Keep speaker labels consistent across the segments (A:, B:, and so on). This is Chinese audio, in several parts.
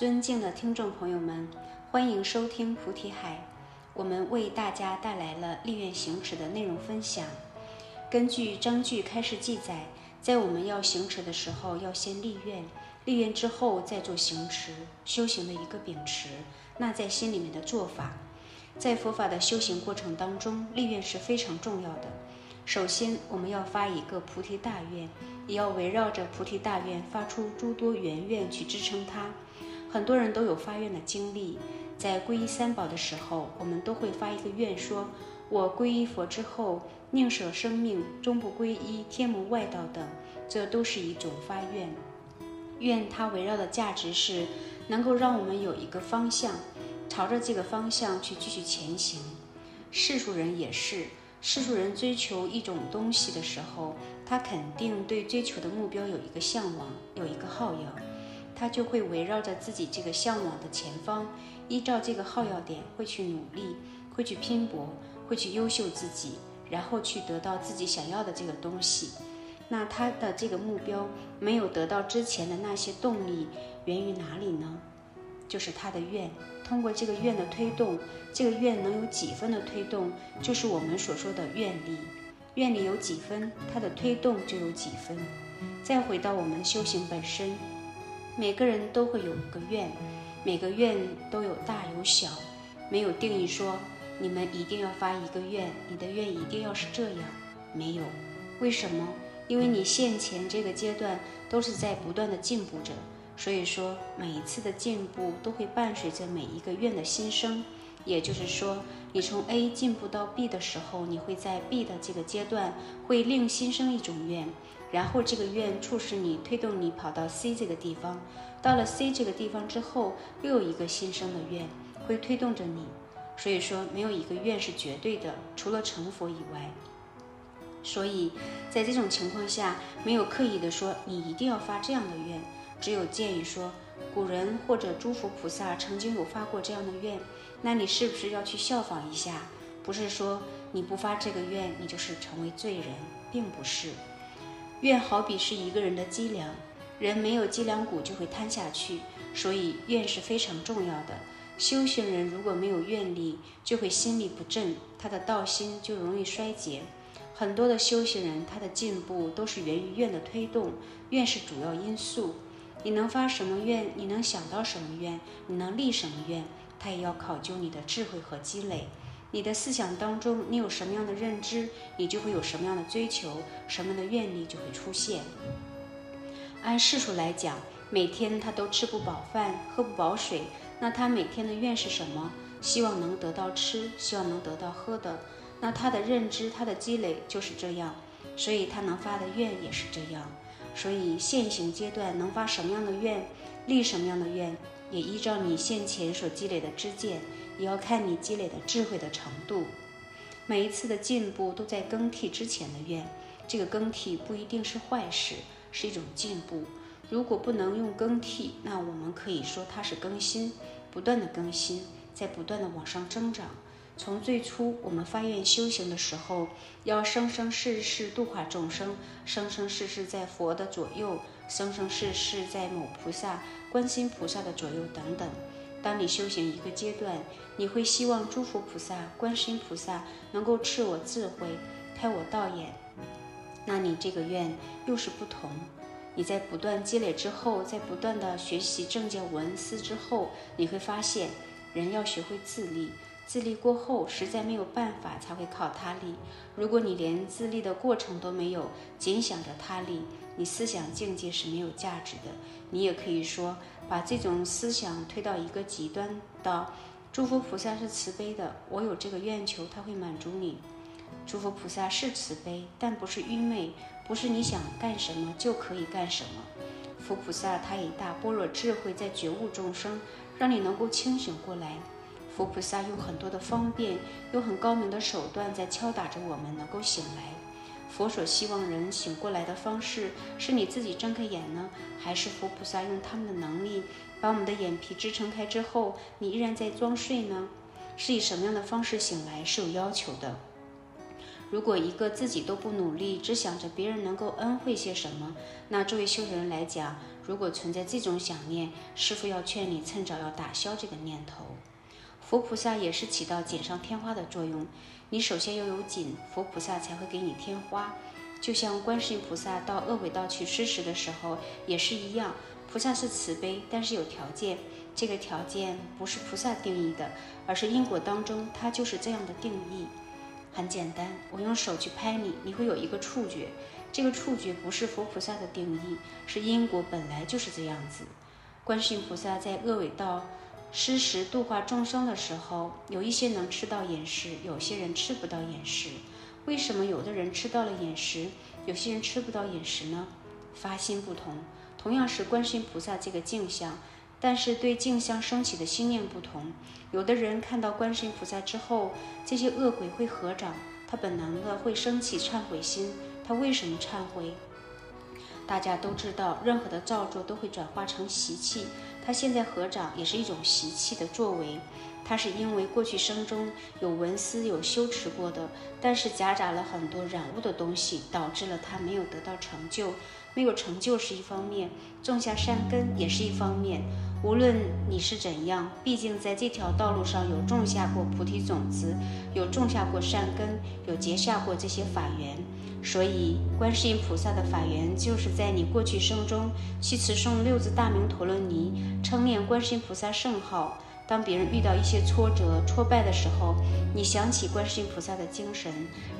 A: 尊敬的听众朋友们，欢迎收听菩提海。我们为大家带来了立愿行持的内容分享。根据章句开始记载，在我们要行持的时候，要先立愿，立愿之后再做行持，修行的一个秉持，那在心里面的做法。在佛法的修行过程当中，立愿是非常重要的。首先，我们要发一个菩提大愿，也要围绕着菩提大愿发出诸多圆愿去支撑它。很多人都有发愿的经历，在皈依三宝的时候，我们都会发一个愿，说：“我皈依佛之后，宁舍生命，终不皈依天门外道等。”这都是一种发愿。愿它围绕的价值是，能够让我们有一个方向，朝着这个方向去继续前行。世俗人也是，世俗人追求一种东西的时候，他肯定对追求的目标有一个向往，有一个好要。他就会围绕着自己这个向往的前方，依照这个号要点，会去努力，会去拼搏，会去优秀自己，然后去得到自己想要的这个东西。那他的这个目标没有得到之前的那些动力，源于哪里呢？就是他的愿。通过这个愿的推动，这个愿能有几分的推动，就是我们所说的愿力。愿力有几分，它的推动就有几分。再回到我们修行本身。每个人都会有一个愿，每个愿都有大有小，没有定义说你们一定要发一个愿，你的愿一定要是这样，没有。为什么？因为你现前这个阶段都是在不断的进步着，所以说每一次的进步都会伴随着每一个愿的新生。也就是说，你从 A 进步到 B 的时候，你会在 B 的这个阶段会另新生一种愿。然后这个愿促使你推动你跑到 C 这个地方，到了 C 这个地方之后，又有一个新生的愿会推动着你。所以说，没有一个愿是绝对的，除了成佛以外。所以在这种情况下，没有刻意的说你一定要发这样的愿，只有建议说，古人或者诸佛菩萨曾经有发过这样的愿，那你是不是要去效仿一下？不是说你不发这个愿，你就是成为罪人，并不是。愿好比是一个人的脊梁，人没有脊梁骨就会瘫下去，所以愿是非常重要的。修行人如果没有愿力，就会心力不振，他的道心就容易衰竭。很多的修行人，他的进步都是源于愿的推动，愿是主要因素。你能发什么愿，你能想到什么愿，你能立什么愿，他也要考究你的智慧和积累。你的思想当中，你有什么样的认知，你就会有什么样的追求，什么样的愿力就会出现。按世俗来讲，每天他都吃不饱饭，喝不饱水，那他每天的愿是什么？希望能得到吃，希望能得到喝的。那他的认知，他的积累就是这样，所以他能发的愿也是这样。所以现行阶段能发什么样的愿，立什么样的愿，也依照你现前所积累的知见。也要看你积累的智慧的程度，每一次的进步都在更替之前的愿，这个更替不一定是坏事，是一种进步。如果不能用更替，那我们可以说它是更新，不断的更新，在不断的往上增长。从最初我们发愿修行的时候，要生生世世度化众生，生生世世在佛的左右，生生世世在某菩萨、观心菩萨的左右等等。当你修行一个阶段，你会希望诸佛菩萨、观心菩萨能够赐我智慧，开我道眼。那你这个愿又是不同。你在不断积累之后，在不断的学习正见闻思之后，你会发现，人要学会自立。自立过后，实在没有办法，才会靠他力。如果你连自立的过程都没有，仅想着他力，你思想境界是没有价值的。你也可以说，把这种思想推到一个极端，到诸佛菩萨是慈悲的，我有这个愿求，他会满足你。诸佛菩萨是慈悲，但不是愚昧，不是你想干什么就可以干什么。佛菩萨他以大般若智慧在觉悟众生，让你能够清醒过来。佛菩萨用很多的方便，用很高明的手段在敲打着我们，能够醒来。佛所希望人醒过来的方式，是你自己睁开眼呢，还是佛菩萨用他们的能力把我们的眼皮支撑开之后，你依然在装睡呢？是以什么样的方式醒来是有要求的。如果一个自己都不努力，只想着别人能够恩惠些什么，那作为修行人来讲，如果存在这种想念，师傅要劝你趁早要打消这个念头。佛菩萨也是起到锦上添花的作用，你首先要有锦，佛菩萨才会给你添花。就像观世音菩萨到恶鬼道去施食的时候也是一样，菩萨是慈悲，但是有条件。这个条件不是菩萨定义的，而是因果当中它就是这样的定义。很简单，我用手去拍你，你会有一个触觉。这个触觉不是佛菩萨的定义，是因果本来就是这样子。观世音菩萨在恶鬼道施食度化众生的时候，有一些能吃到饮食，有些人吃不到饮食。为什么有的人吃到了饮食，有些人吃不到饮食呢？发心不同，同样是观世音菩萨这个镜像，但是对镜像升起的心念不同。有的人看到观世音菩萨之后，这些恶鬼会合掌，他本能的会升起忏悔心。他为什么忏悔？大家都知道，任何的造作都会转化成习气。他现在合掌也是一种习气的作为。他是因为过去生中有纹丝有修持过的，但是夹杂了很多染污的东西，导致了他没有得到成就。没有成就是一方面，种下善根也是一方面。无论你是怎样，毕竟在这条道路上有种下过菩提种子，有种下过善根，有结下过这些法缘。所以，观世音菩萨的法缘就是在你过去生中去持诵六字大明陀罗尼，称念观世音菩萨圣号。当别人遇到一些挫折、挫败的时候，你想起观世音菩萨的精神，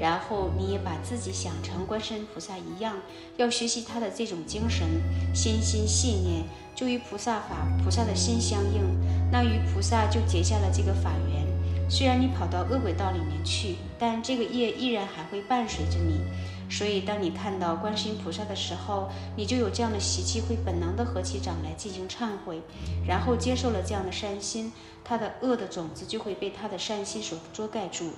A: 然后你也把自己想成观世音菩萨一样，要学习他的这种精神，心心细念，就与菩萨法、菩萨的心相应，那与菩萨就结下了这个法缘。虽然你跑到恶鬼道里面去，但这个业依然还会伴随着你。所以，当你看到观世音菩萨的时候，你就有这样的习气，会本能的合起掌来进行忏悔，然后接受了这样的善心，他的恶的种子就会被他的善心所遮盖住。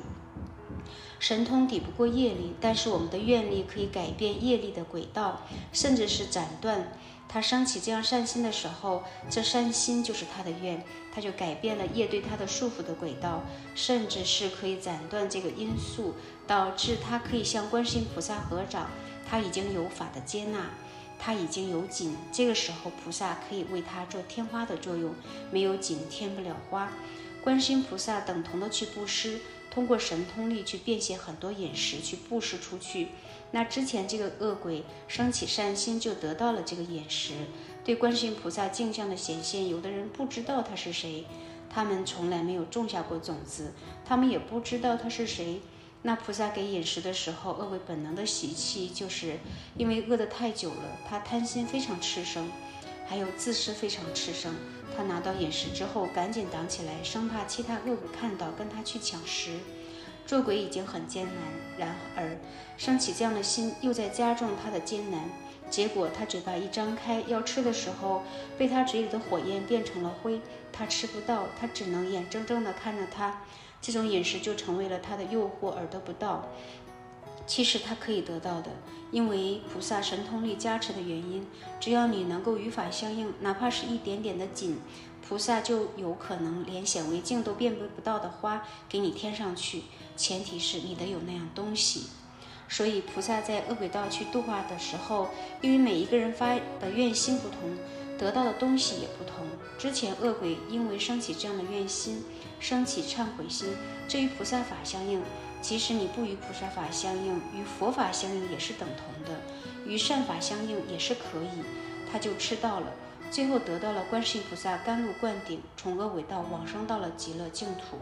A: 神通抵不过业力，但是我们的愿力可以改变业力的轨道，甚至是斩断。他升起这样善心的时候，这善心就是他的愿，他就改变了业对他的束缚的轨道，甚至是可以斩断这个因素，导致他可以向观世音菩萨合掌。他已经有法的接纳，他已经有锦，这个时候菩萨可以为他做添花的作用。没有锦，添不了花。观世音菩萨等同的去布施，通过神通力去变现很多饮食去布施出去。那之前这个恶鬼升起善心，就得到了这个饮食。对观世音菩萨镜像的显现，有的人不知道他是谁，他们从来没有种下过种子，他们也不知道他是谁。那菩萨给饮食的时候，恶鬼本能的习气，就是因为饿得太久了，他贪心非常炽盛，还有自私非常炽盛。他拿到饮食之后，赶紧挡起来，生怕其他恶鬼看到，跟他去抢食。做鬼已经很艰难，然而升起这样的心，又在加重他的艰难。结果他嘴巴一张开要吃的时候，被他嘴里的火焰变成了灰，他吃不到，他只能眼睁睁地看着他。这种饮食就成为了他的诱惑而得不到。其实他可以得到的，因为菩萨神通力加持的原因，只要你能够与法相应，哪怕是一点点的紧。菩萨就有可能连显微镜都辨别不到的花给你添上去，前提是你得有那样东西。所以菩萨在恶鬼道去度化的时候，因为每一个人发的愿心不同，得到的东西也不同。之前恶鬼因为升起这样的愿心，升起忏悔心，这与菩萨法相应。即使你不与菩萨法相应，与佛法相应也是等同的，与善法相应也是可以，他就吃到了。最后得到了观世音菩萨甘露灌顶，从恶鬼道往生到了极乐净土。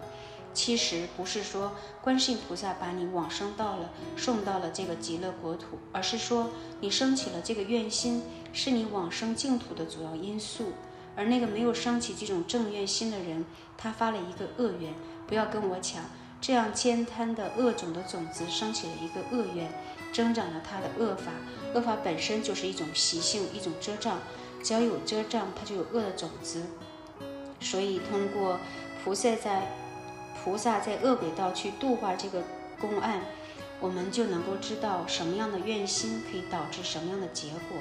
A: 其实不是说观世音菩萨把你往生到了，送到了这个极乐国土，而是说你升起了这个愿心，是你往生净土的主要因素。而那个没有升起这种正愿心的人，他发了一个恶愿，不要跟我抢，这样悭贪的恶种的种子升起了一个恶愿，增长了他的恶法。恶法本身就是一种习性，一种遮障。只要有遮障，它就有恶的种子。所以，通过菩萨在菩萨在恶鬼道去度化这个公案，我们就能够知道什么样的愿心可以导致什么样的结果。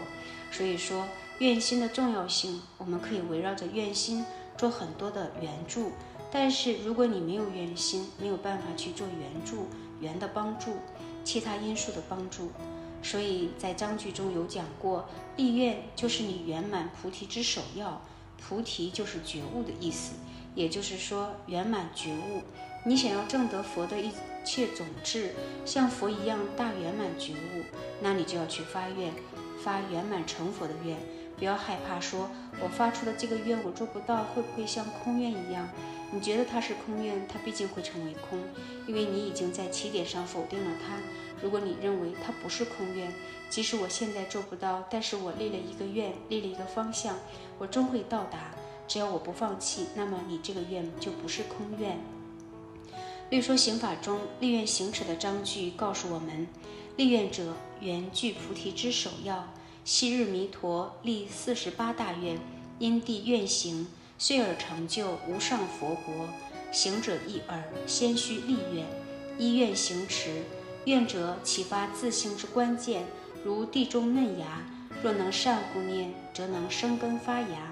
A: 所以说，愿心的重要性，我们可以围绕着愿心做很多的援助。但是，如果你没有愿心，没有办法去做援助、缘的帮助。其他因素的帮助。所以在章句中有讲过，立愿就是你圆满菩提之首要。菩提就是觉悟的意思，也就是说圆满觉悟。你想要证得佛的一切种智，像佛一样大圆满觉悟，那你就要去发愿，发圆满成佛的愿。不要害怕说，我发出的这个愿我做不到，会不会像空愿一样？你觉得它是空愿，它毕竟会成为空，因为你已经在起点上否定了它。如果你认为它不是空愿，即使我现在做不到，但是我立了一个愿，立了一个方向，我终会到达。只要我不放弃，那么你这个愿就不是空愿。律说刑法中立愿行持的章句告诉我们，立愿者原具菩提之首要。昔日弥陀立四十八大愿，因地愿行，遂而成就无上佛国。行者一耳，先须立愿，依愿行持。愿者启发自性之关键，如地中嫩芽，若能善护念，则能生根发芽；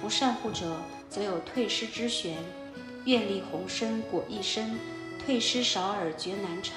A: 不善护者，则有退失之旋。愿力宏深，果亦深，退失少而绝难成。